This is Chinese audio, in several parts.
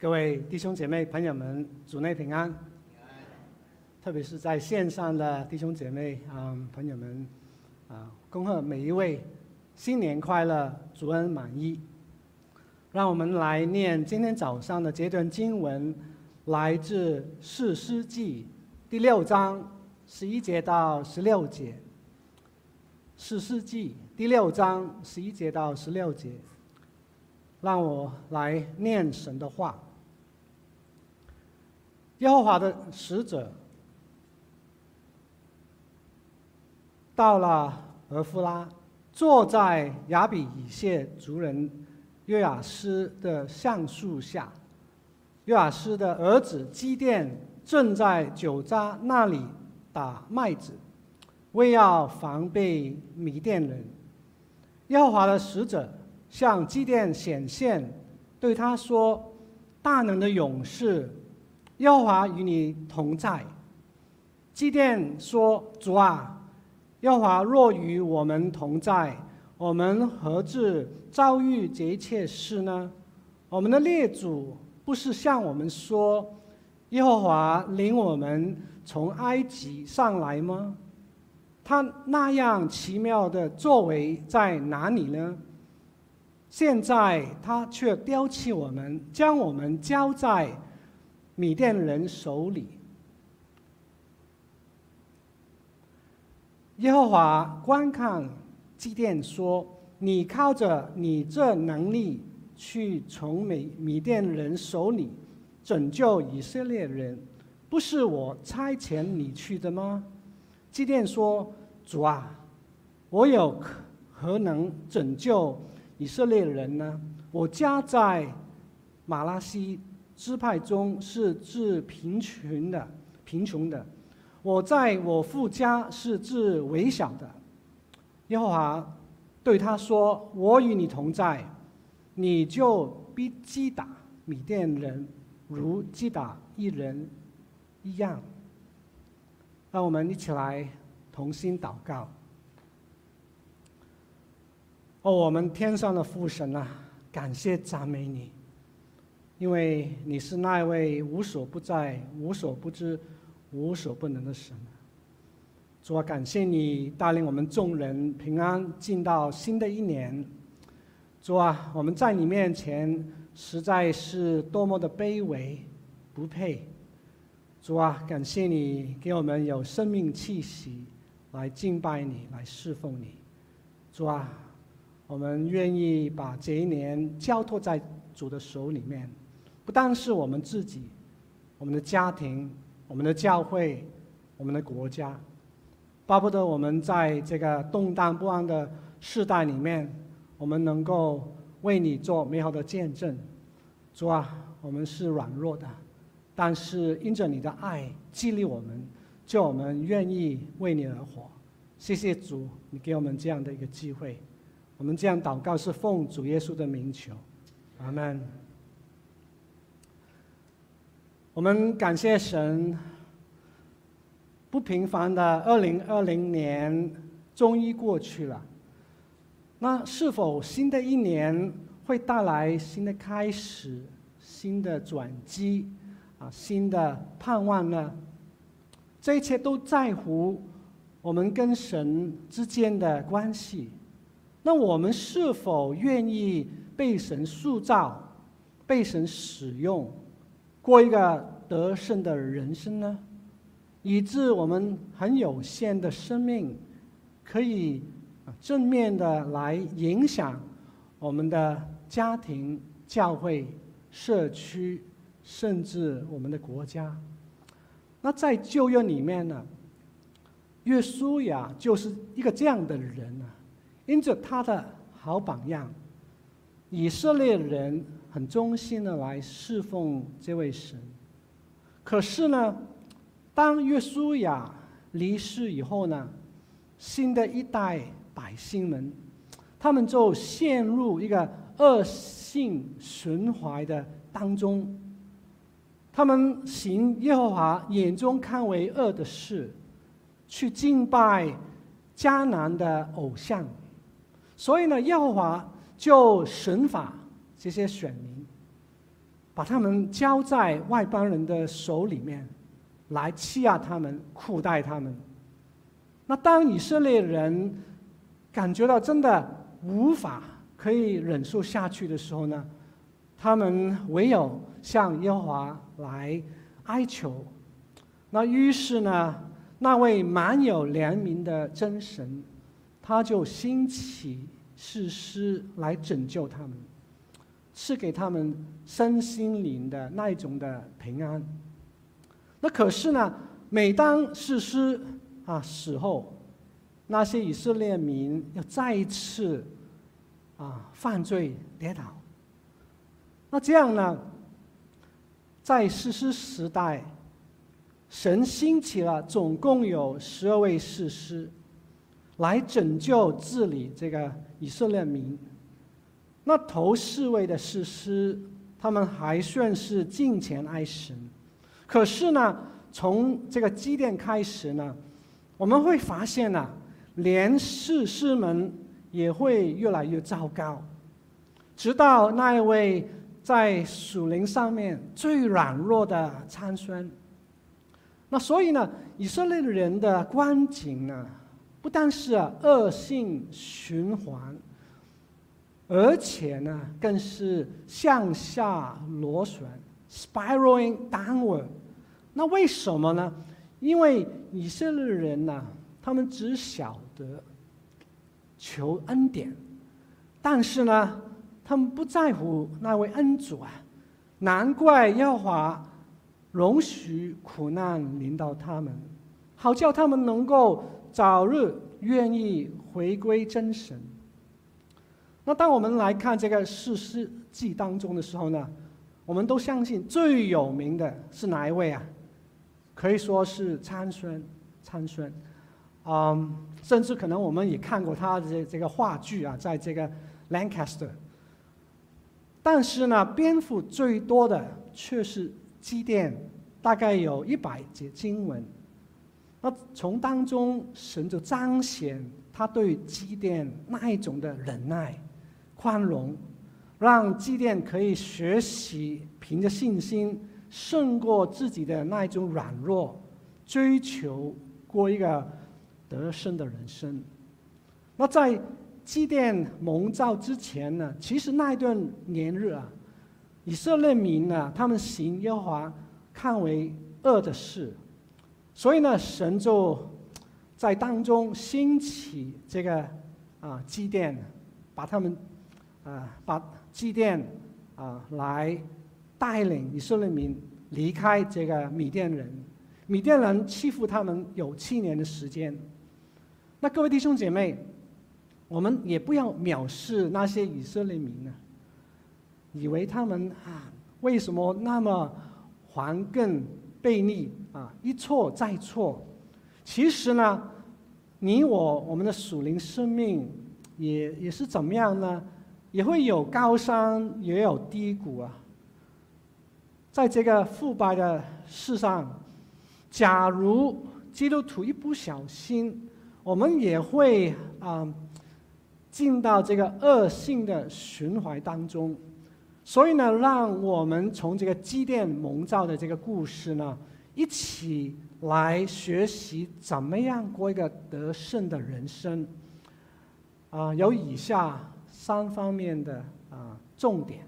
各位弟兄姐妹、朋友们，主内平安。特别是在线上的弟兄姐妹啊、嗯，朋友们啊，恭贺每一位新年快乐，主恩满溢。让我们来念今天早上的这段经文，来自《士师记》第六章十一节到十六节。《士师记》第六章十一节到十六节，让我来念神的话。耶和华的使者到了俄夫拉，坐在亚比以谢族人约亚斯的橡树下。约亚斯的儿子基甸正在酒榨那里打麦子，为要防备米甸人。耶和华的使者向基甸显现，对他说：“大能的勇士。”耶和华与你同在。祭奠说：“主啊，耶和华若与我们同在，我们何至遭遇这一切事呢？我们的列祖不是向我们说，耶和华领我们从埃及上来吗？他那样奇妙的作为在哪里呢？现在他却丢弃我们，将我们交在。”米甸人手里，耶和华观看基甸说：“你靠着你这能力去从米米甸人手里拯救以色列人，不是我差遣你去的吗？”基甸说：“主啊，我有何能拯救以色列人呢？我家在马拉西。”支派中是致贫穷的，贫穷的。我在我父家是致微小的。耶和华对他说：“我与你同在，你就必击打米甸人，如击打一人一样。”让我们一起来同心祷告。哦，我们天上的父神啊，感谢赞美你。因为你是那位无所不在、无所不知、无所不能的神，主啊，感谢你带领我们众人平安进到新的一年。主啊，我们在你面前实在是多么的卑微，不配。主啊，感谢你给我们有生命气息来敬拜你、来侍奉你。主啊，我们愿意把这一年交托在主的手里面。不但是我们自己，我们的家庭、我们的教会、我们的国家，巴不得我们在这个动荡不安的时代里面，我们能够为你做美好的见证。主啊，我们是软弱的，但是因着你的爱激励我们，叫我们愿意为你而活。谢谢主，你给我们这样的一个机会。我们这样祷告是奉主耶稣的名求，阿门。我们感谢神，不平凡的二零二零年终于过去了。那是否新的一年会带来新的开始、新的转机啊、新的盼望呢？这一切都在乎我们跟神之间的关系。那我们是否愿意被神塑造、被神使用？过一个得胜的人生呢，以致我们很有限的生命，可以正面的来影响我们的家庭、教会、社区，甚至我们的国家。那在旧约里面呢，约书亚就是一个这样的人啊，因着他的好榜样，以色列人。很忠心的来侍奉这位神，可是呢，当约书亚离世以后呢，新的一代百姓们，他们就陷入一个恶性循环的当中。他们行耶和华眼中看为恶的事，去敬拜迦南的偶像，所以呢，耶和华就神法。这些选民，把他们交在外邦人的手里面，来欺压他们、苦待他们。那当以色列人感觉到真的无法可以忍受下去的时候呢，他们唯有向耶和华来哀求。那于是呢，那位满有怜悯的真神，他就兴起士师来拯救他们，赐给他们身心灵的那一种的平安。那可是呢，每当士师啊死后，那些以色列民要再一次啊犯罪跌倒。那这样呢，在士师时代，神兴起了总共有十二位士师，来拯救治理这个以色列民。那头四位的士师，他们还算是敬虔爱神。可是呢，从这个基甸开始呢，我们会发现呢，连士师们也会越来越糟糕，直到那一位在属灵上面最软弱的参孙。那所以呢，以色列人的光景呢，不但是恶性循环，而且呢，更是向下螺旋。Spiraling downward，那为什么呢？因为以色列人呢，他们只晓得求恩典，但是呢，他们不在乎那位恩主啊。难怪耶和华容许苦难临到他们，好叫他们能够早日愿意回归真神。那当我们来看这个士师记当中的时候呢，我们都相信最有名的是哪一位啊？可以说是参孙，参孙，嗯，甚至可能我们也看过他的这个话剧啊，在这个 Lancaster。但是呢，篇幅最多的却是基甸，大概有一百节经文。那从当中，神就彰显他对基甸那一种的忍耐、宽容。让祭奠可以学习凭着信心胜过自己的那一种软弱，追求过一个得胜的人生。那在祭奠蒙召之前呢，其实那一段年日啊，以色列民呢，他们行耶和华看为恶的事，所以呢，神就在当中兴起这个啊祭奠，把他们啊把。祭奠啊，来带领以色列民离开这个米甸人。米甸人欺负他们有七年的时间。那各位弟兄姐妹，我们也不要藐视那些以色列民呢，以为他们啊，为什么那么顽梗悖逆啊，一错再错？其实呢，你我我们的属灵生命也也是怎么样呢？也会有高山，也有低谷啊。在这个腐败的世上，假如基督徒一不小心，我们也会啊、进到这个恶性的循环当中。所以呢，让我们从这个基甸蒙召的这个故事呢，一起来学习怎么样过一个得胜的人生。啊、有以下。三方面的啊重点。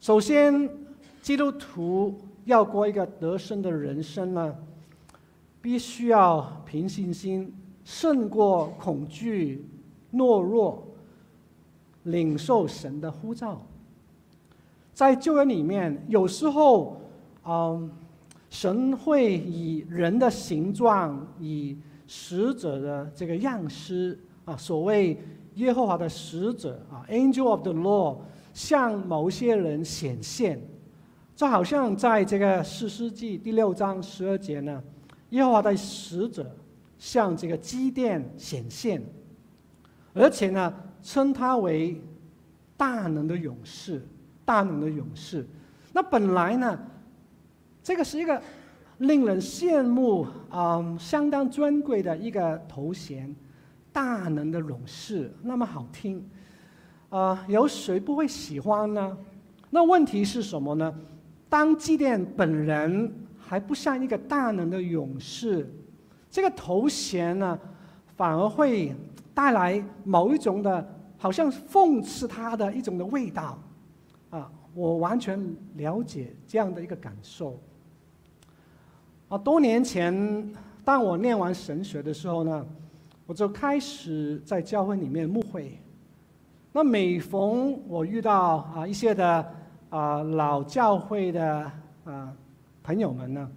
首先，基督徒要过一个得胜的人生呢，必须要凭信心胜过恐惧、懦弱，领受神的呼召。在旧约里面，有时候，嗯，神会以人的形状，以使者的这个样式啊，所谓。耶和华的使者啊，Angel of the Lord，向某些人显现，就好像在这个四世纪第六章十二节呢，耶和华的使者向这个基甸显现，而且呢，称他为大能的勇士，大能的勇士。那本来呢，这个是一个令人羡慕啊、嗯，相当尊贵的一个头衔。大能的勇士，那么好听，啊、有谁不会喜欢呢？那问题是什么呢？当祭奠本人还不像一个大能的勇士，这个头衔呢，反而会带来某一种的，好像讽刺他的一种的味道，啊，我完全了解这样的一个感受。啊，多年前，当我念完神学的时候呢，我就开始在教会里面牧会。那每逢我遇到啊一些的啊老教会的啊朋友们呢，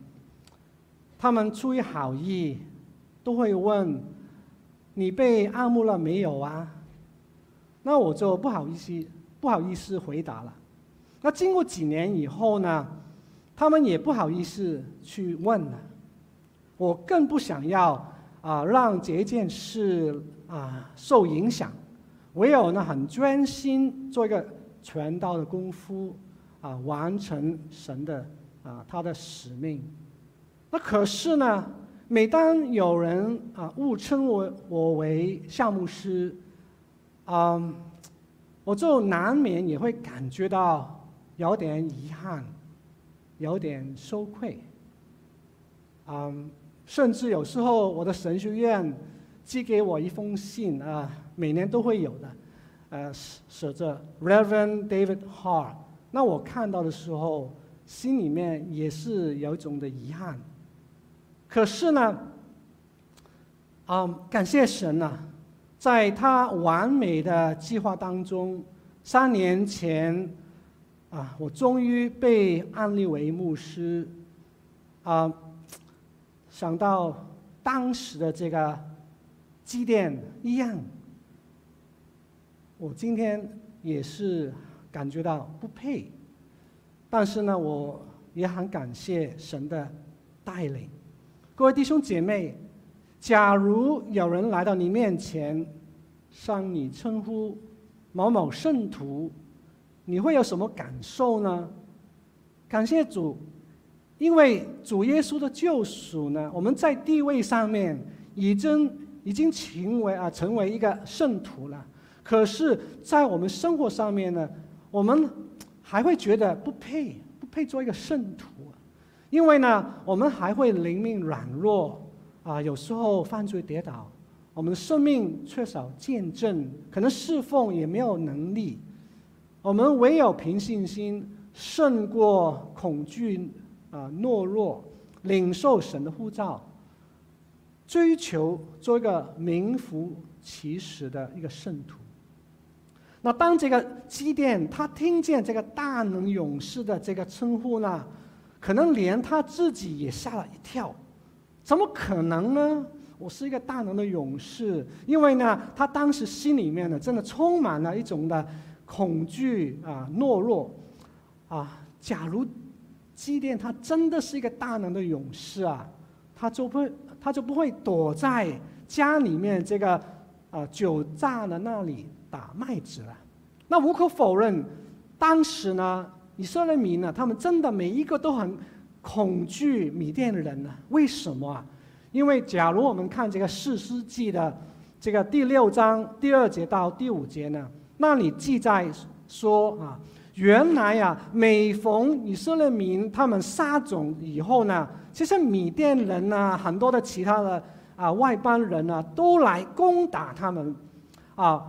他们出于好意，都会问。你被按牧了没有啊？那我就不好意思，不好意思回答了。那经过几年以后呢，他们也不好意思去问了。我更不想要啊，让这件事啊受影响。唯有呢，很专心做一个传道的功夫啊，完成神的啊他的使命。那可是呢？每当有人啊误称我我为夏牧师，嗯，我就难免也会感觉到有点遗憾，有点羞愧，嗯，甚至有时候我的神学院寄给我一封信啊，每年都会有的，呃，写着 Reverend David Hall” 那我看到的时候，心里面也是有一种的遗憾。可是呢，啊、感谢神呐、在他完美的计划当中，三年前，啊，我终于被安立为牧师，啊，想到当时的这个祭奠一样，我今天也是感觉到不配，但是呢，我也很感谢神的带领。各位弟兄姐妹，假如有人来到你面前，向你称呼某某圣徒，你会有什么感受呢？感谢主，因为主耶稣的救赎呢，我们在地位上面已经已经成为啊成为一个圣徒了。可是，在我们生活上面呢，我们还会觉得不配，不配做一个圣徒。因为呢，我们还会灵命软弱，啊，有时候犯罪跌倒，我们的生命缺少见证，可能侍奉也没有能力。我们唯有凭信心胜过恐惧啊懦弱，领受神的呼召，追求做一个名副其实的一个圣徒。那当这个基甸他听见这个大能勇士的这个称呼呢？可能连他自己也吓了一跳，怎么可能呢？我是一个大能的勇士，因为呢，他当时心里面呢，真的充满了一种的恐惧啊、懦弱啊。假如祭奠他真的是一个大能的勇士啊，他就不，他就不会躲在家里面这个啊酒榨的那里打麦子了。那无可否认，当时呢。以色列民呢，他们真的每一个都很恐惧米甸人呢？为什么啊？因为假如我们看这个四世纪的这个第六章第二节到第五节呢，那里记载说啊，原来呀，每逢以色列民他们撒种以后呢，其实米甸人呢，很多的其他的啊外邦人呢，都来攻打他们，啊，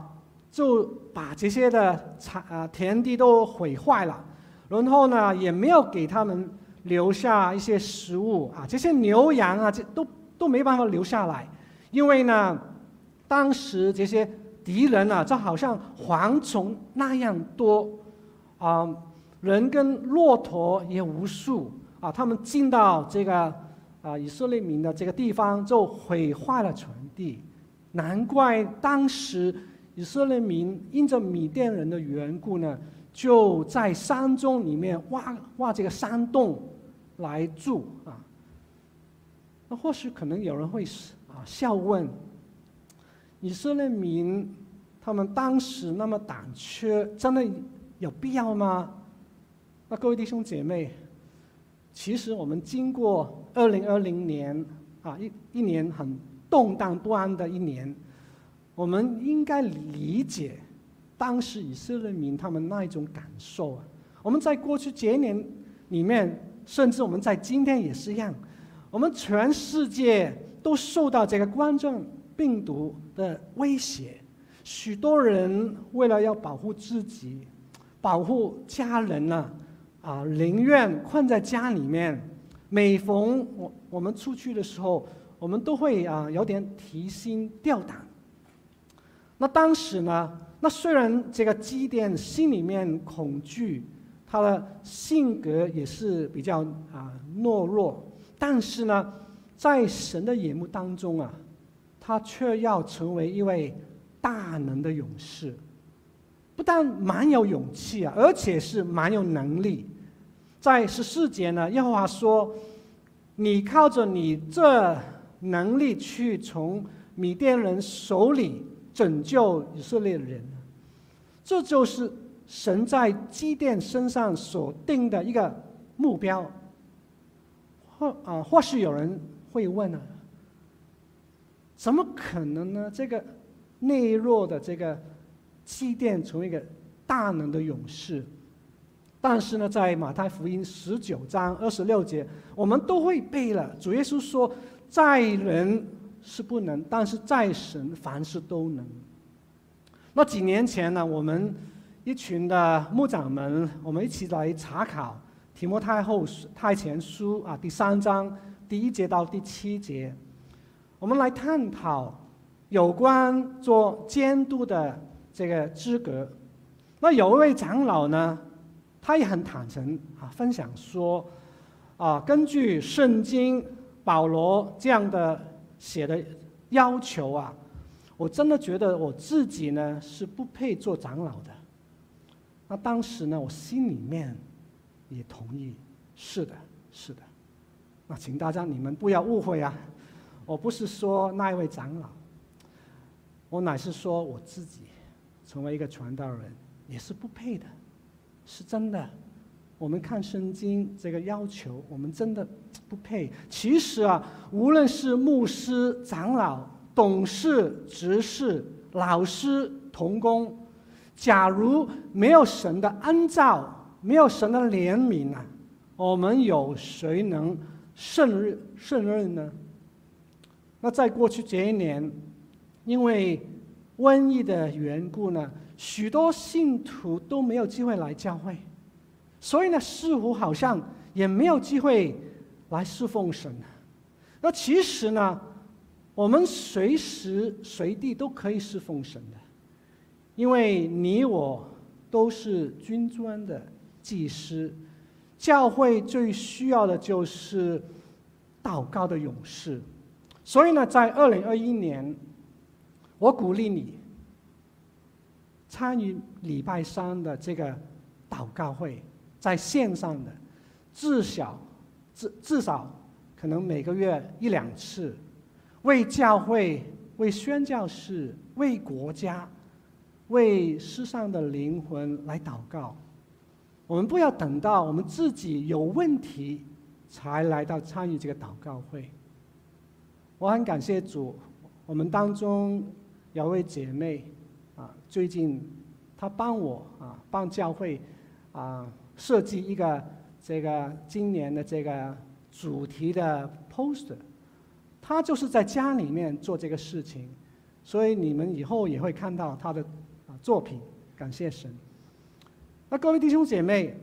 就把这些的产啊田地都毁坏了。然后呢，也没有给他们留下一些食物啊，这些牛羊啊，这都都没办法留下来，因为呢，当时这些敌人啊，就好像蝗虫那样多，啊，人跟骆驼也无数啊，他们进到这个啊以色列民的这个地方，就毁坏了全地，难怪当时以色列民因着米甸人的缘故呢。就在山中里面挖挖这个山洞来住啊。那或许可能有人会啊笑问：以色列民他们当时那么胆怯，真的有必要吗？那各位弟兄姐妹，其实我们经过二零二零年啊一一年很动荡不安的一年，我们应该理解。当时以色列民他们那一种感受啊，我们在过去几年里面，甚至我们在今天也是一样，我们全世界都受到这个冠状病毒的威胁。许多人为了要保护自己、保护家人呢，啊，宁愿困在家里面。每逢我我们出去的时候，我们都会啊有点提心吊胆。那当时呢，那虽然这个基甸心里面恐惧，他的性格也是比较啊懦弱，但是呢，在神的眼目当中啊，他却要成为一位大能的勇士，不但蛮有勇气啊，而且是蛮有能力。在十四节呢，耶和华说：“你靠着你这能力去从米甸人手里拯救以色列人。”这就是神在基甸身上所定的一个目标。或啊，或许有人会问啊，怎么可能呢？这个内弱的这个祭奠成为一个大能的勇士？但是呢，在马太福音十九章二十六节，我们都会背了。主耶稣说：“在人是不能，但是在神凡事都能。”那几年前呢，我们一群的牧长们，我们一起来查考提摩太后太前书啊，第三章第一节到第七节，我们来探讨有关做监督的这个资格。那有一位长老呢，他也很坦诚啊，分享说，啊，根据圣经保罗这样的写的要求啊，我真的觉得我自己呢是不配做长老的。那当时呢，我心里面也同意，是的，是的。那请大家你们不要误会啊，我不是说那一位长老，我乃是说我自己成为一个传道人也是不配的。是真的，我们看圣经这个要求，我们真的不配。其实啊，无论是牧师、长老、董事、执事、老师、童工，假如没有神的恩召，没有神的怜悯啊，我们有谁能胜任胜任呢？那在过去这一年，因为瘟疫的缘故呢，许多信徒都没有机会来教会，所以呢，似乎好像也没有机会来侍奉神。那其实呢，我们随时随地都可以侍奉神的，因为你我都是君尊的祭司，教会最需要的就是祷告的勇士。所以呢，在二零二一年，我鼓励你。参与礼拜三的这个祷告会，在线上的，至少至至少可能每个月一两次，为教会、为宣教士、为国家、为世上的灵魂来祷告。我们不要等到我们自己有问题才来到参与这个祷告会。我很感谢主，我们当中有位姐妹。啊，最近她帮我啊，帮教会啊设计一个这个今年的这个主题的 poster，她就是在家里面做这个事情，所以你们以后也会看到她的啊作品。感谢神。那各位弟兄姐妹，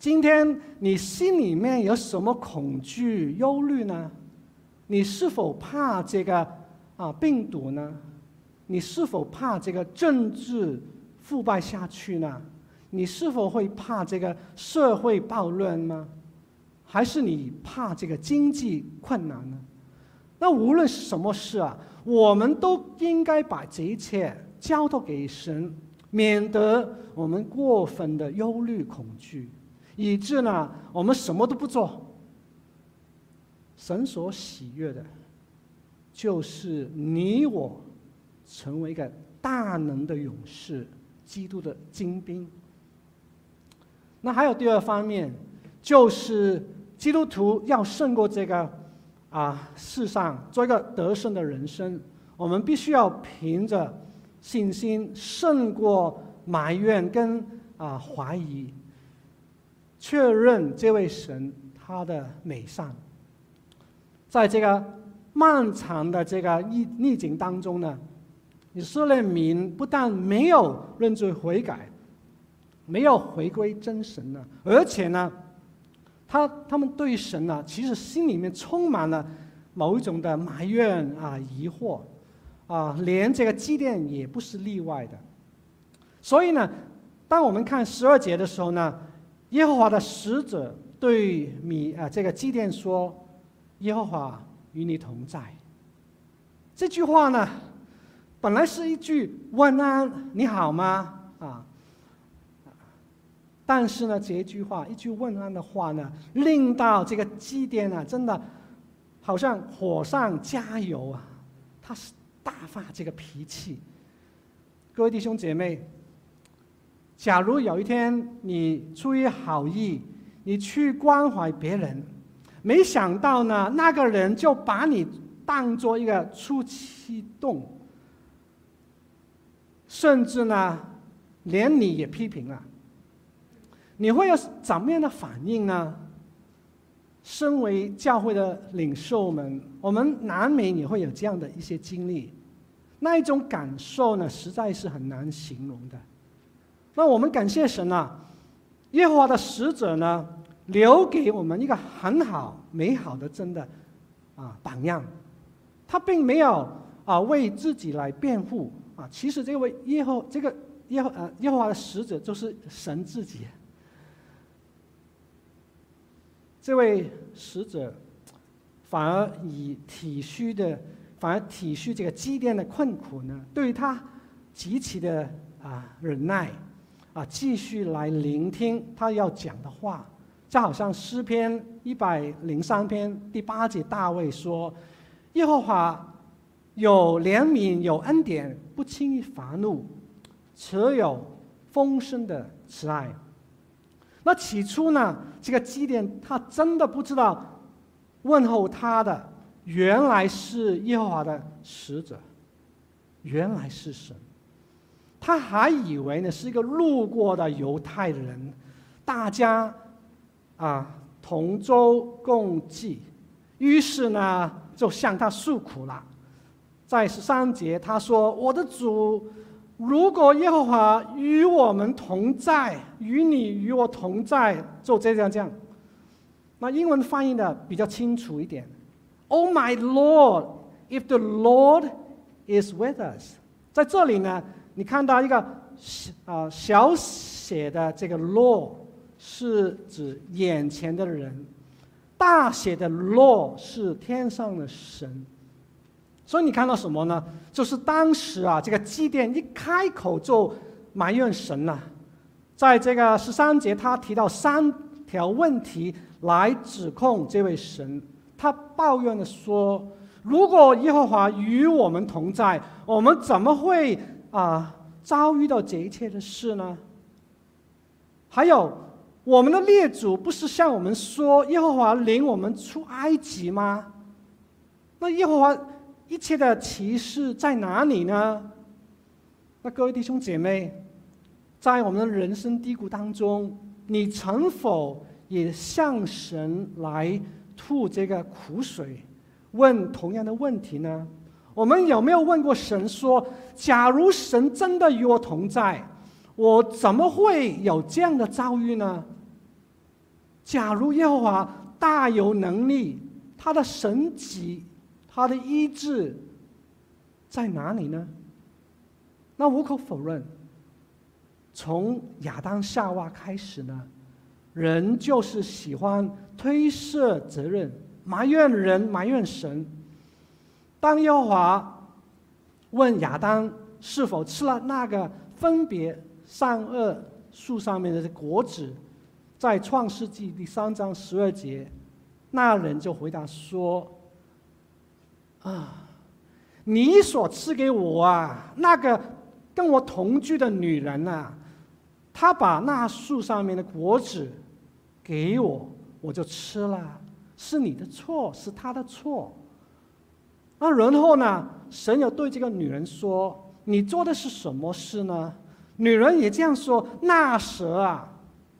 今天你心里面有什么恐惧、忧虑呢？你是否怕这个啊病毒呢？你是否怕这个政治腐败下去呢？你是否会怕这个社会暴乱吗？还是你怕这个经济困难呢？那无论是什么事啊，我们都应该把这一切交托给神，免得我们过分的忧虑恐惧，以致呢我们什么都不做。神所喜悦的，就是你我。成为一个大能的勇士，基督的精兵。那还有第二方面，就是基督徒要胜过这个啊世上，做一个得胜的人生。我们必须要凭着信心胜过埋怨跟啊怀疑。确认这位神他的美善。在这个漫长的这个逆逆境当中呢，以色列民不但没有认罪悔改，没有回归真神呢，而且呢，他他们对神呢，其实心里面充满了某一种的埋怨啊、疑惑啊，连这个祭奠也不是例外的。所以呢，当我们看十二节的时候呢，耶和华的使者对米啊这个祭奠说：“耶和华与你同在。”这句话呢，本来是一句问安，你好吗？啊。但是呢，这一句话一句问安的话呢，令到这个基甸啊，真的好像火上加油啊！他是大发这个脾气。各位弟兄姐妹，假如有一天你出于好意，你去关怀别人，没想到呢，那个人就把你当做一个出气洞，甚至呢，连你也批评了。你会有怎么样的反应呢？身为教会的领袖们，我们难免也会有这样的一些经历，那一种感受呢，实在是很难形容的。那我们感谢神啊，耶和华的使者呢，留给我们一个很好美好的真的啊榜样。他并没有啊为自己来辩护啊，其实这位耶和这个耶和呃耶和华的使者就是神自己。这位使者反而以体恤的，反而体恤这个基甸的困苦呢，对他极其的啊忍耐，啊继续来聆听他要讲的话，就好像诗篇一百零三篇第八节，大卫说：“耶和华有怜悯，有恩典，不轻易发怒，持有丰盛的慈爱。”那起初呢，这个基甸他真的不知道问候他的原来是耶和华的使者，原来是神，他还以为呢是一个路过的犹太人，大家啊同舟共济，于是呢就向他诉苦了，在十三节他说：“我的主。”如果耶和华与我们同在，与你与我同在，就这样这样。那英文翻译的比较清楚一点。Oh my Lord, if the Lord is with us，在这里呢，你看到一个啊小写的这个 Lord 是指眼前的人，大写的 Lord 是天上的神。所以你看到什么呢？就是当时啊，这个祭奠一开口就埋怨神了。在这个十三节，他提到三条问题来指控这位神。他抱怨的说：“如果耶和华与我们同在，我们怎么会啊遭遇到这一切的事呢？”还有，我们的列祖不是向我们说耶和华领我们出埃及吗？那耶和华。一切的启示在哪里呢？那各位弟兄姐妹，在我们的人生低谷当中，你曾否也向神来吐这个苦水，问同样的问题呢？我们有没有问过神说：假如神真的与我同在，我怎么会有这样的遭遇呢？假如耶和华大有能力，他的神迹。他的医治在哪里呢？那无可否认，从亚当夏娃开始呢，人就是喜欢推卸责任，埋怨人，埋怨神。当耶和华问亚当是否吃了那个分别善恶树上面的果子，在创世纪第三章十二节，那人就回答说。啊，你所赐给我啊，那个跟我同居的女人啊，她把那树上面的果子给我，我就吃了，是你的错，是她的错。那然后呢，神又对这个女人说：“你做的是什么事呢？”女人也这样说：“那蛇啊，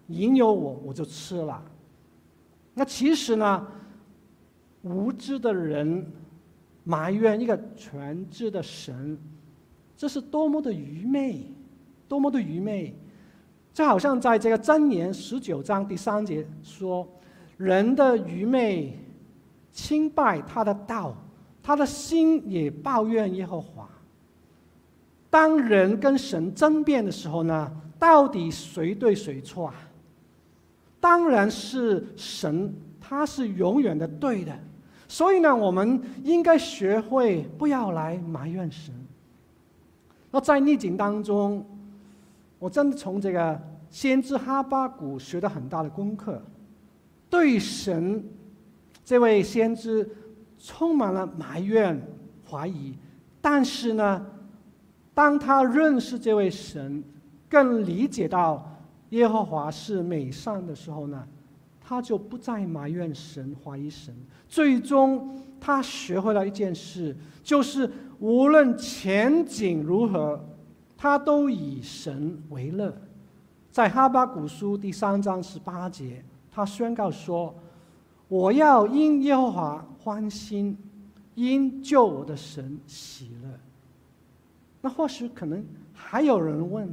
引诱我，我就吃了。那其实呢，无知的人埋怨一个全知的神，这是多么的愚昧，多么的愚昧！就好像在这个箴言十九章第三节说：“人的愚昧轻拜他的道，他的心也抱怨耶和华。”当人跟神争辩的时候呢，到底谁对谁错啊？当然是神，他是永远的对的。所以呢，我们应该学会不要来埋怨神。那在逆境当中，我真的从这个先知哈巴谷学到很大的功课，对神这位先知充满了埋怨、怀疑，但是呢，当他认识这位神，更理解到耶和华是美善的时候呢，他就不再埋怨神、怀疑神。最终，他学会了一件事，就是无论前景如何，他都以神为乐。在哈巴谷书第三章十八节，他宣告说：“我要因耶和华欢心，因救我的神喜乐。”那或许可能还有人问：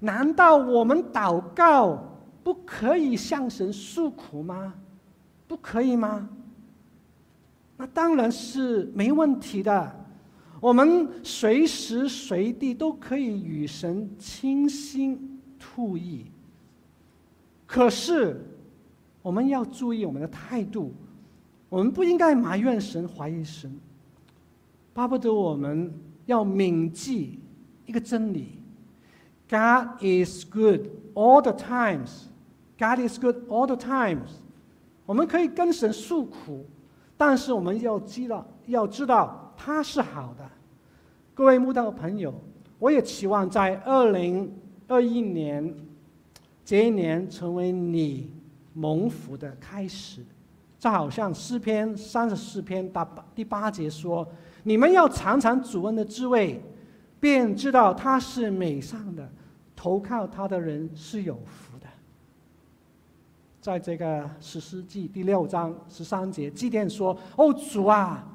难道我们祷告不可以向神诉苦吗？不可以吗？那当然是没问题的。我们随时随地都可以与神倾心吐意。可是我们要注意我们的态度，我们不应该埋怨神、怀疑神，巴不得我们。要铭记一个真理：God is good all the times. God is good all the times. 我们可以跟神诉苦，但是我们要知道，要知道他是好的。各位慕道朋友，我也期望在二零二一年这一年成为你蒙福的开始。就好像诗篇三十四篇第八第八节说。你们要尝尝主恩的滋味，便知道他是美善的，投靠他的人是有福。在这个士师记第六章十三节，祭奠说：“哦，主啊，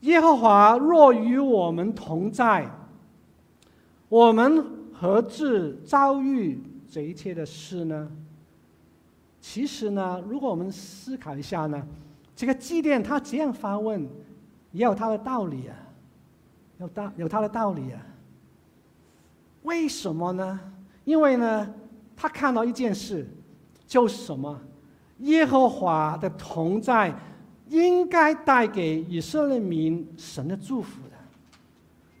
耶和华若与我们同在，我们何至遭遇这一切的事呢？”其实呢，如果我们思考一下呢，这个祭奠他这样发问。也有他的道理啊，有道有他的道理啊。为什么呢？因为呢，他看到一件事，就是什么？耶和华的同在应该带给以色列民神的祝福的。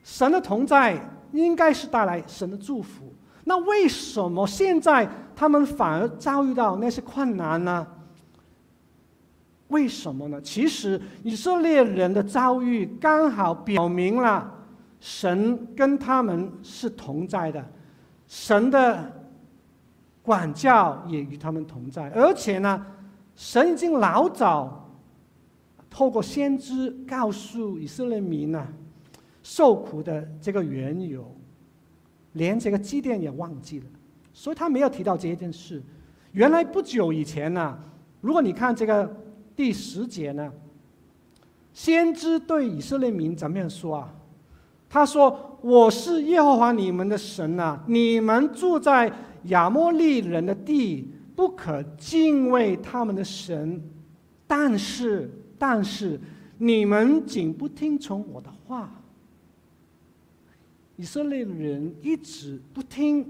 神的同在应该是带来神的祝福。那为什么现在他们反而遭遇到那些困难呢？为什么呢？其实以色列人的遭遇刚好表明了神跟他们是同在的，神的管教也与他们同在，而且呢，神已经老早透过先知告诉以色列民呢，受苦的这个缘由，连这个基甸也忘记了，所以他没有提到这件事。原来不久以前呢，如果你看这个。第十节呢，先知对以色列民怎么样说啊？他说：“我是耶和华你们的神啊，你们住在亚摩利人的地，不可敬畏他们的神。但是，但是你们竟不听从我的话。以色列人一直不听、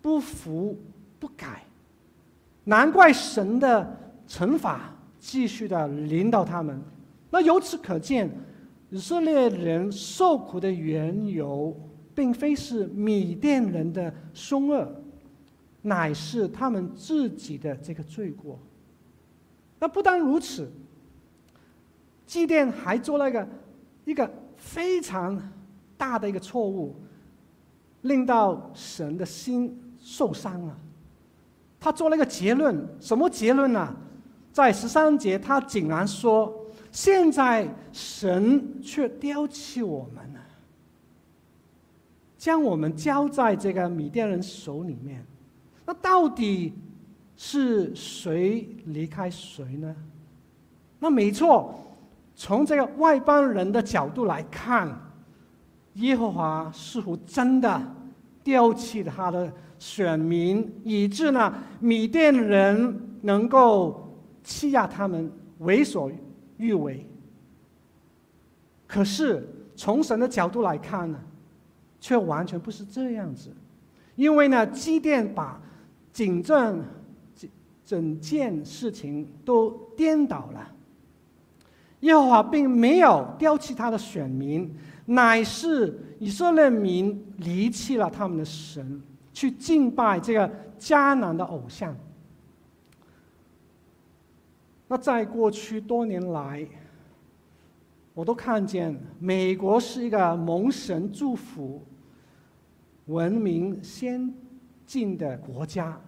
不服、不改，难怪神的惩罚。”继续的领导他们，那由此可见，以色列人受苦的缘由，并非是米甸人的凶恶，乃是他们自己的这个罪过。那不单如此，祭奠还做了一个一个非常大的一个错误，令到神的心受伤了。他做了一个结论，什么结论呢？在十三节，他竟然说：“现在神却丢弃我们了，将我们交在这个米甸人手里面。那到底是谁离开谁呢？那没错，从这个外邦人的角度来看，耶和华似乎真的丢弃了他的选民，以致呢，米甸人能够欺压他们，为所欲为。可是从神的角度来看呢，却完全不是这样子，因为呢，基甸把警政。整件事情都颠倒了。耶和华并没有丢弃他的选民，乃是以色列民离弃了他们的神，去敬拜这个迦南的偶像。那在过去多年来，我都看见美国是一个蒙神祝福、文明先进的国家。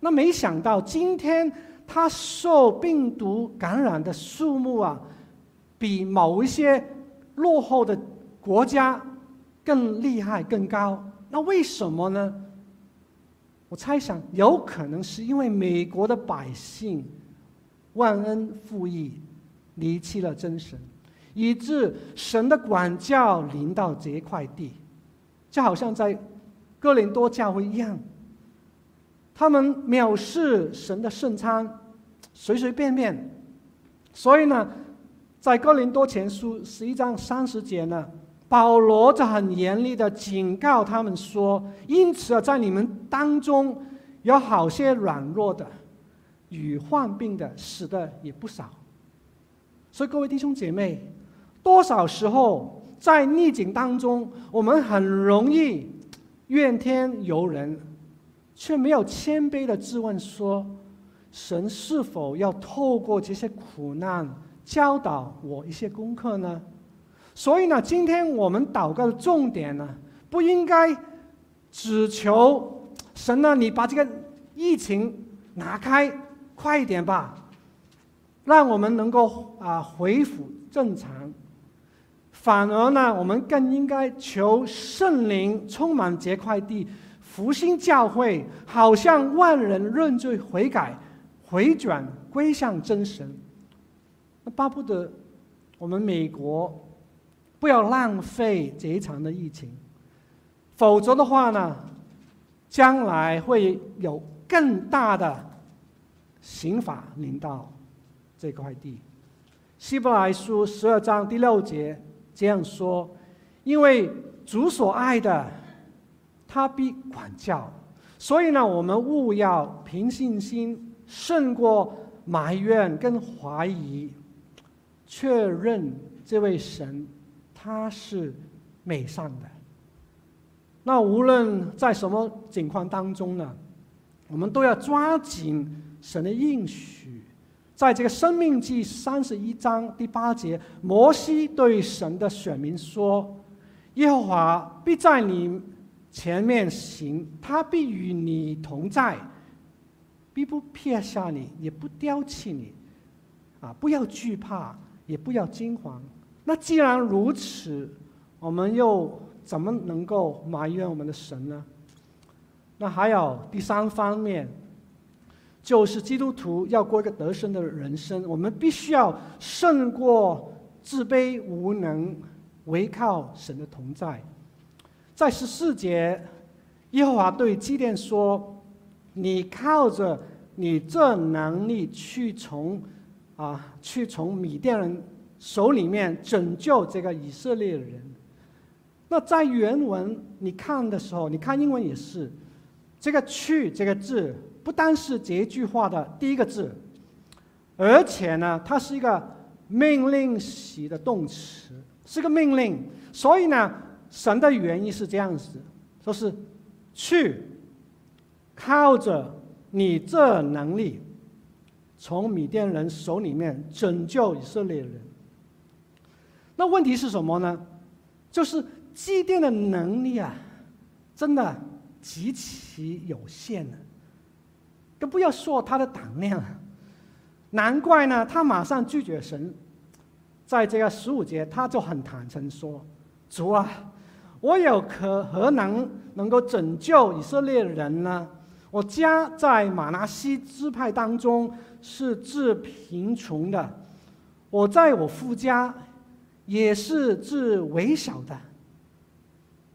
那没想到，今天他受病毒感染的数目啊，比某一些落后的国家更厉害、更高。那为什么呢？我猜想，有可能是因为美国的百姓忘恩负义，离弃了真神，以致神的管教临到这块地，就好像在哥林多教会一样。他们藐视神的圣餐，随随便便，所以呢，在哥林多前书十一章三十节呢，保罗就很严厉的警告他们说：“因此啊，在你们当中有好些软弱的，与患病的，死的也不少。”所以各位弟兄姐妹，多少时候在逆境当中，我们很容易怨天尤人。却没有谦卑的质问说：“神是否要透过这些苦难教导我一些功课呢？”所以呢，今天我们祷告的重点呢，不应该只求神呢，你把这个疫情拿开，快一点吧，让我们能够啊恢复正常。反而呢，我们更应该求圣灵充满这块地。复兴教会，好像万人认罪悔改、回转归向真神。那巴不得我们美国不要浪费这一场的疫情，否则的话呢，将来会有更大的刑罚临到这块地。希伯来书十二章第六节这样说：“因为主所爱的。”他必管教，所以呢，我们务要凭信心胜过埋怨跟怀疑，确认这位神他是美善的。那无论在什么情况当中呢，我们都要抓紧神的应许。在这个生命记三十一章第八节，摩西对神的选民说：“耶和华必在你。”前面行，他必与你同在，必不撇下你，也不丢弃你，啊！不要惧怕，也不要惊慌。那既然如此，我们又怎么能够埋怨我们的神呢？那还有第三方面，就是基督徒要过一个得胜的人生，我们必须要胜过自卑无能，唯靠神的同在。在十四节，耶和华对基甸说：“你靠着你这能力去从啊，去从米甸人手里面拯救这个以色列人。”那在原文你看的时候，你看英文也是，这个“去”这个字不单是这句话的第一个字，而且呢，它是一个命令式的动词，是个命令，所以呢。神的原意是这样子，说是去靠着你这能力，从米甸人手里面拯救以色列人。那问题是什么呢？就是祭奠的能力啊，真的极其有限了，更不要说他的胆量。难怪呢，他马上拒绝神，在这个十五节，他就很坦诚说：“主啊。”我有可何能能够拯救以色列人呢？我家在马拿西支派当中是最贫穷的，我在我夫家也是最微小的。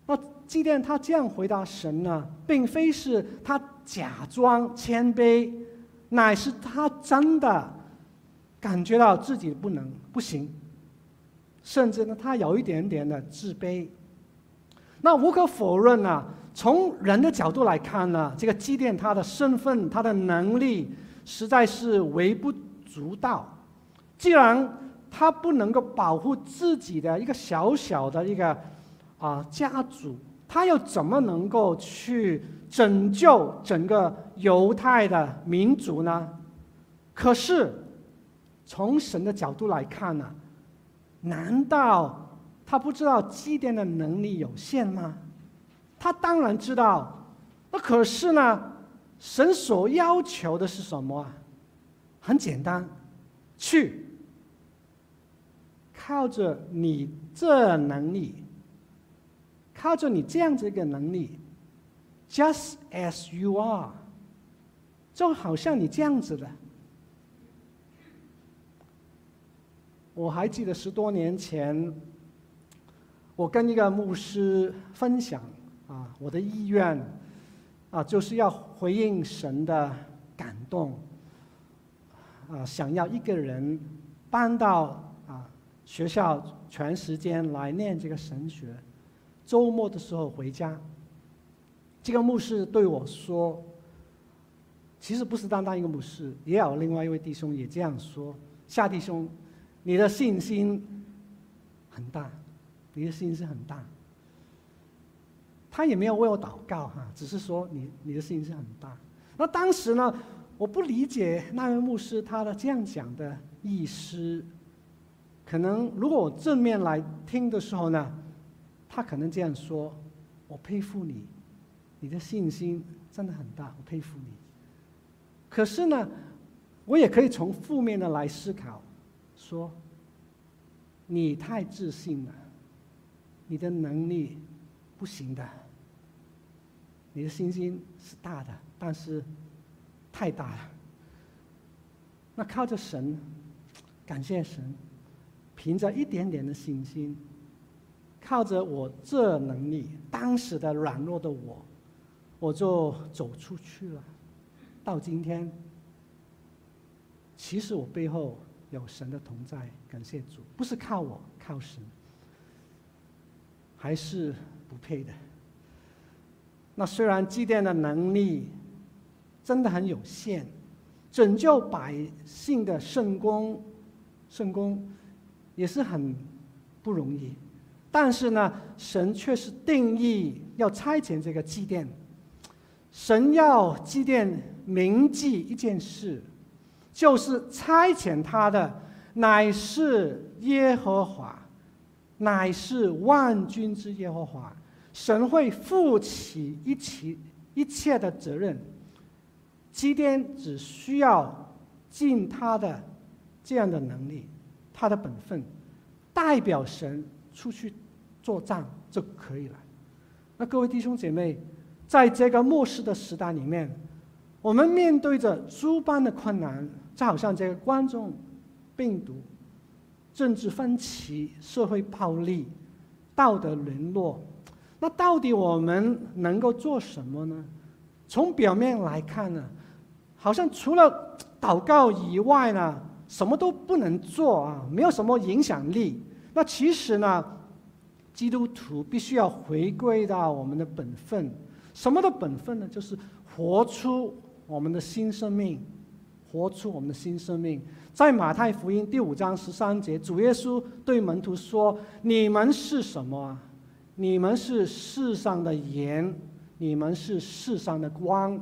那即便他这样回答神呢，并非是他假装谦卑，乃是他真的感觉到自己不能不行，甚至呢，他有一点点的自卑。那无可否认呢、从人的角度来看呢，这个祭奠他的身份、他的能力实在是微不足道。既然他不能够保护自己的一个小小的一个啊、家族，他又怎么能够去拯救整个犹太的民族呢？可是从神的角度来看呢，难道？他不知道祭奠的能力有限吗？他当然知道。那可是呢，神所要求的是什么啊？很简单，去靠着你这能力，靠着你这样子一个能力，just as you are，就好像你这样子的。我还记得十多年前。我跟一个牧师分享啊，我的意愿啊，就是要回应神的感动啊，想要一个人搬到啊学校全时间来念这个神学，周末的时候回家。这个牧师对我说：“其实不是单单一个牧师，也有另外一位弟兄也这样说。夏弟兄，你的信心很大。”你的信心很大，他也没有为我祷告哈，只是说你你的信心很大。那当时呢，我不理解那位牧师他的这样讲的意思。可能如果我正面来听的时候呢，他可能这样说：“我佩服你，你的信心真的很大，我佩服你。”可是呢，我也可以从负面的来思考，说你太自信了。你的能力不行的，你的信心是大的，但是太大了。那靠着神，感谢神，凭着一点点的信心，靠着我这能力，当时的软弱的我，我就走出去了。到今天，其实我背后有神的同在，感谢主，不是靠我，靠神。还是不配的。那虽然祭奠的能力真的很有限，拯救百姓的圣工，圣工也是很不容易。但是呢，神却是定义要差遣这个祭奠，神要祭奠铭记一件事，就是差遣他的乃是耶和华。乃是万军之耶和华，神会负起一切一切的责任。基甸只需要尽他的这样的能力，他的本分，代表神出去作战就可以了。那各位弟兄姐妹，在这个末世的时代里面，我们面对着诸般的困难，就好像这个冠状病毒。政治分歧、社会暴力、道德沦落，那到底我们能够做什么呢？从表面来看呢，好像除了祷告以外呢，什么都不能做啊，没有什么影响力。那其实呢，基督徒必须要回归到我们的本分，什么的本分呢？就是活出我们的新生命，活出我们的新生命。在马太福音第五章十三节，主耶稣对门徒说：“你们是什么？你们是世上的盐，你们是世上的光。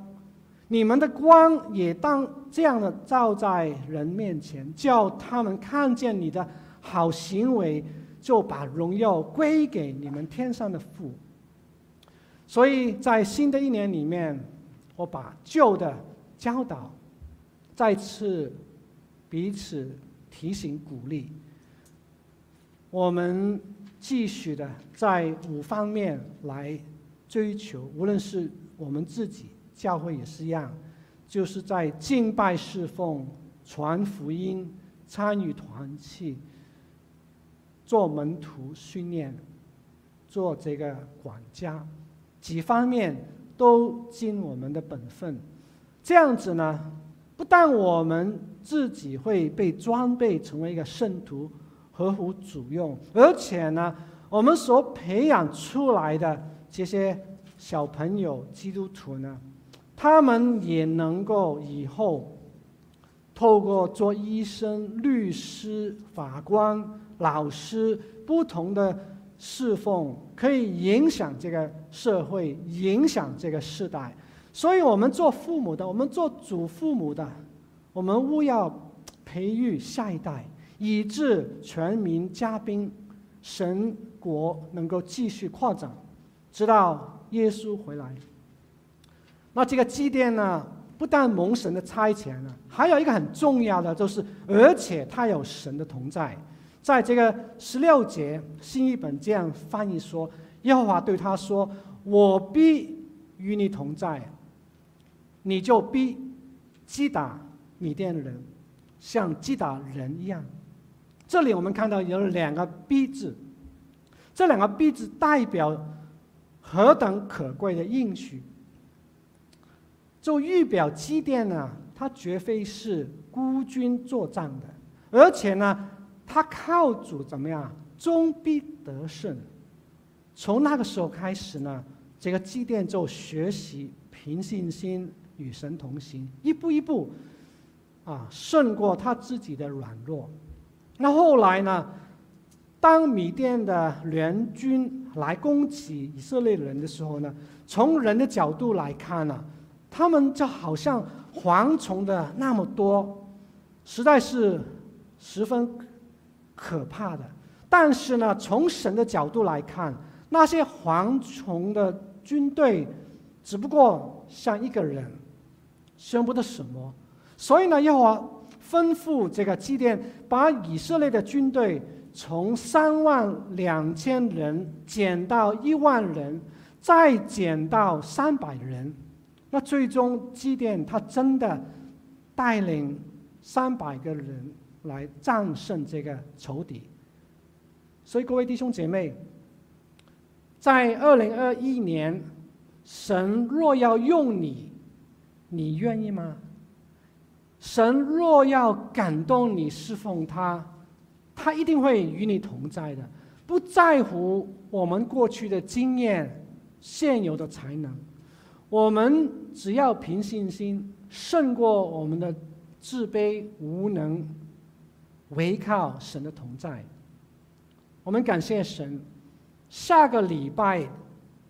你们的光也当这样的照在人面前，叫他们看见你的好行为，就把荣耀归给你们天上的父。”所以在新的一年里面，我把旧的教导再次。彼此提醒鼓励，我们继续的在五方面来追求，无论是我们自己教会也是一样，就是在敬拜侍奉、传福音、参与团契、做门徒训练、做这个管家，几方面都尽我们的本分。这样子呢，不但我们自己会被装备成为一个圣徒，合乎主用，而且呢，我们所培养出来的这些小朋友基督徒呢，他们也能够以后透过做医生、律师、法官、老师不同的侍奉，可以影响这个社会，影响这个时代。所以，我们做父母的，我们做祖父母的，我们务要培育下一代，以致全民皆兵，神国能够继续扩展，直到耶稣回来。那这个祭奠呢，不但蒙神的差遣呢，还有一个很重要的，就是而且他有神的同在。在这个十六节，新译本这样翻译说：“耶和华对他说，我必与你同在。”你就必击打米甸人，像击打人一样。这里我们看到有两个“必”字，这两个“必”字代表何等可贵的应许！就预表基甸呢，他绝非是孤军作战的，而且呢，他靠主怎么样，终必得胜。从那个时候开始呢，这个基甸就学习凭信心。与神同行，一步一步，啊，胜过他自己的软弱。那后来呢？当米甸的联军来攻击以色列人的时候呢，从人的角度来看呢，他们就好像蝗虫的那么多，实在是十分可怕的。但是呢，从神的角度来看，那些蝗虫的军队，只不过像一个人。宣布的什么？所以呢，耶和华吩咐这个基甸，把以色列的军队从三万两千人减到一万人，再减到三百人。那最终基甸他真的带领三百个人来战胜这个仇敌。所以各位弟兄姐妹，在二零二一年，神若要用你。你愿意吗？神若要感动你侍奉他，他一定会与你同在的。不在乎我们过去的经验、现有的才能，我们只要凭信心胜过我们的自卑无能，唯靠神的同在。我们感谢神。下个礼拜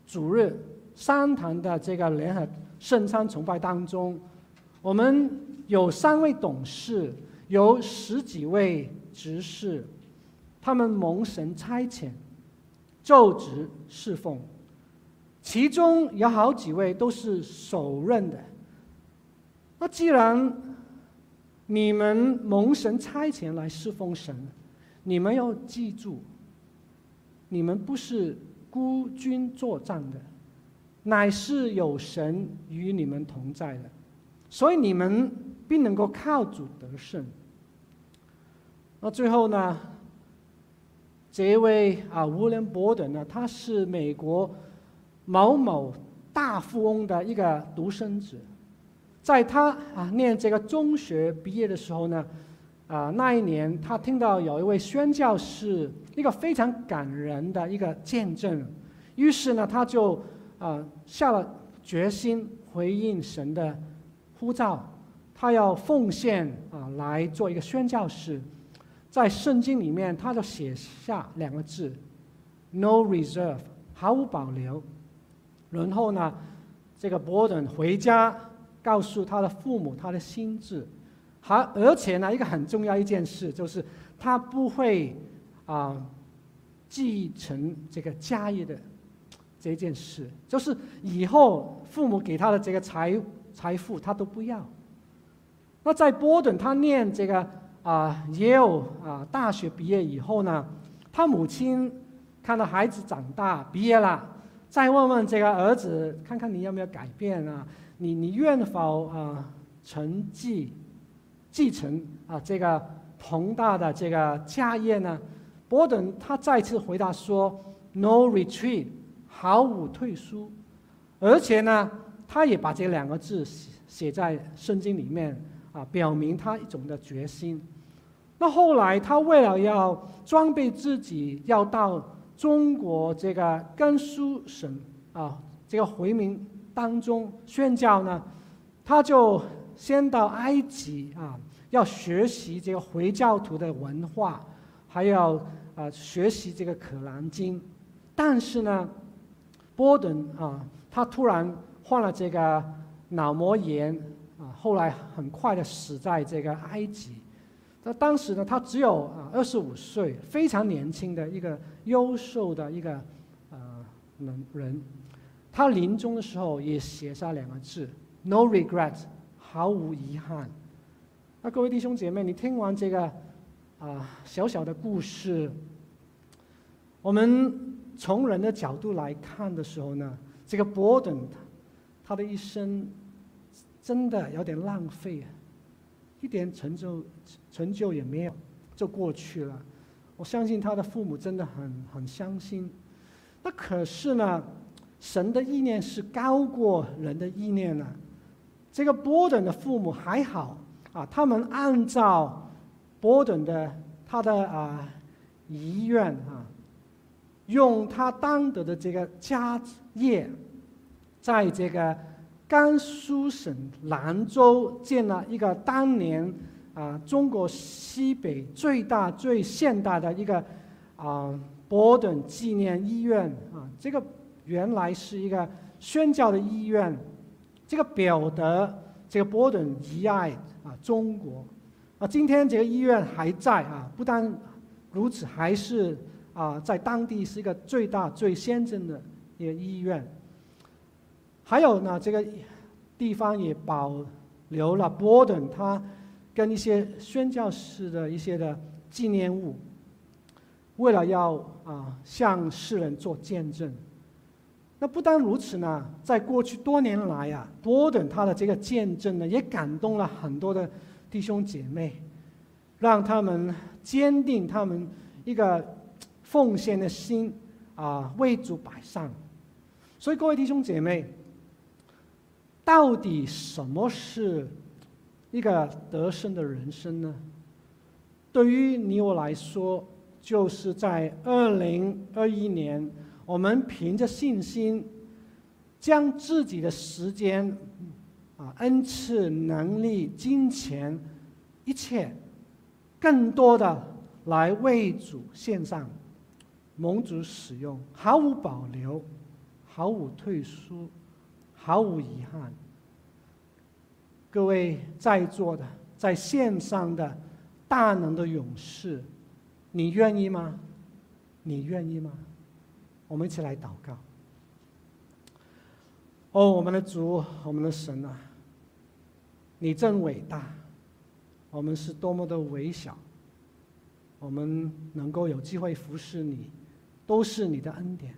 主日三堂的这个联合。圣餐崇拜当中，我们有三位董事，有十几位执事，他们蒙神差遣，就职侍奉，其中有好几位都是首任的。那既然你们蒙神差遣来侍奉神，你们要记住，你们不是孤军作战的。乃是有神与你们同在的，所以你们必能够靠主得胜。那最后呢，这位啊，伍伦·伯顿呢，他是美国某某大富翁的一个独生子，在他啊念这个中学毕业的时候呢，啊那一年他听到有一位宣教士一个非常感人的一个见证，于是呢他就。啊，下了决心回应神的呼召，他要奉献啊来做一个宣教士，在圣经里面他就写下两个字：no reserve，毫无保留。然后呢，这个伯顿回家告诉他的父母他的心志，还而且呢一个很重要一件事就是他不会啊继承这个家业的。这件事就是以后父母给他的这个财财富，他都不要。那在波顿，他念这个啊，也有啊，大学毕业以后呢，他母亲看到孩子长大毕业了，再问问这个儿子，看看你有没有改变啊？你你愿否啊承继继承啊这个庞大的这个家业呢？波顿他再次回答说：“No retreat，毫无退缩。”而且呢，他也把这两个字写写在圣经里面啊，表明他一种的决心。那后来他为了要装备自己，要到中国这个甘肃省啊这个回民当中宣教呢，他就先到埃及啊，要学习这个回教徒的文化，还要啊学习这个可兰经。但是呢，波登啊，他突然患了这个脑膜炎啊，后来很快的死在这个埃及。那当时呢，他只有啊二十五岁，非常年轻的一个优秀的一个呃人人，他临终的时候也写下两个字：No regret，毫无遗憾。那各位弟兄姐妹，你听完这个啊、小小的故事，我们从人的角度来看的时候呢，这个伯登他的一生真的有点浪费啊。一点成就成就也没有，就过去了。我相信他的父母真的很很伤心。那可是呢，神的意念是高过人的意念呢。这个伯登的父母还好啊，他们按照伯登的他的啊遗愿啊，用他当得的这个家业，在这个。甘肃省兰州建了一个当年啊中国西北最大最现代的一个啊伯登纪念医院啊，这个原来是一个宣教的医院，这个表达这个伯登遗爱啊中国啊，今天这个医院还在啊，不但如此，还是啊在当地是一个最大最先进的一个医院。还有呢，这个地方也保留了波登他跟一些宣教士的一些的纪念物，为了要啊向世人做见证。那不单如此呢，在过去多年来啊，伯登他的这个见证呢，也感动了很多的弟兄姐妹，让他们坚定他们一个奉献的心啊，为主摆上。所以各位弟兄姐妹。到底什么是一个得胜的人生呢？对于你我来说，就是在二零二一年，我们凭着信心，将自己的时间、啊恩赐、能力、金钱，一切，更多的来为主献上，蒙主使用，毫无保留，毫无退缩。毫无遗憾，各位在座的、在线上的大能的勇士，你愿意吗？你愿意吗？我们一起来祷告。哦，我们的主，我们的神啊，你真伟大，我们是多么的微小，我们能够有机会服侍你，都是你的恩典。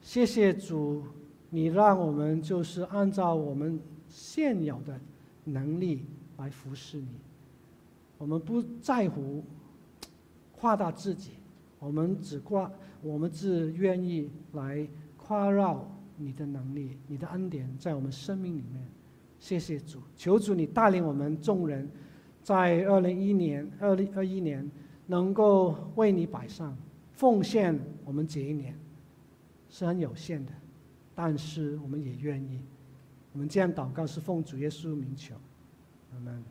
谢谢主。你让我们就是按照我们现有的能力来服侍你，我们不在乎夸大自己，我们只挂，我们只愿意来夸耀你的能力、你的恩典在我们生命里面。谢谢主，求主你带领我们众人，在二零一年、二零二一年能够为你摆上奉献，我们这一年是很有限的。但是我们也愿意，我们这样祷告是奉主耶稣名求，阿门。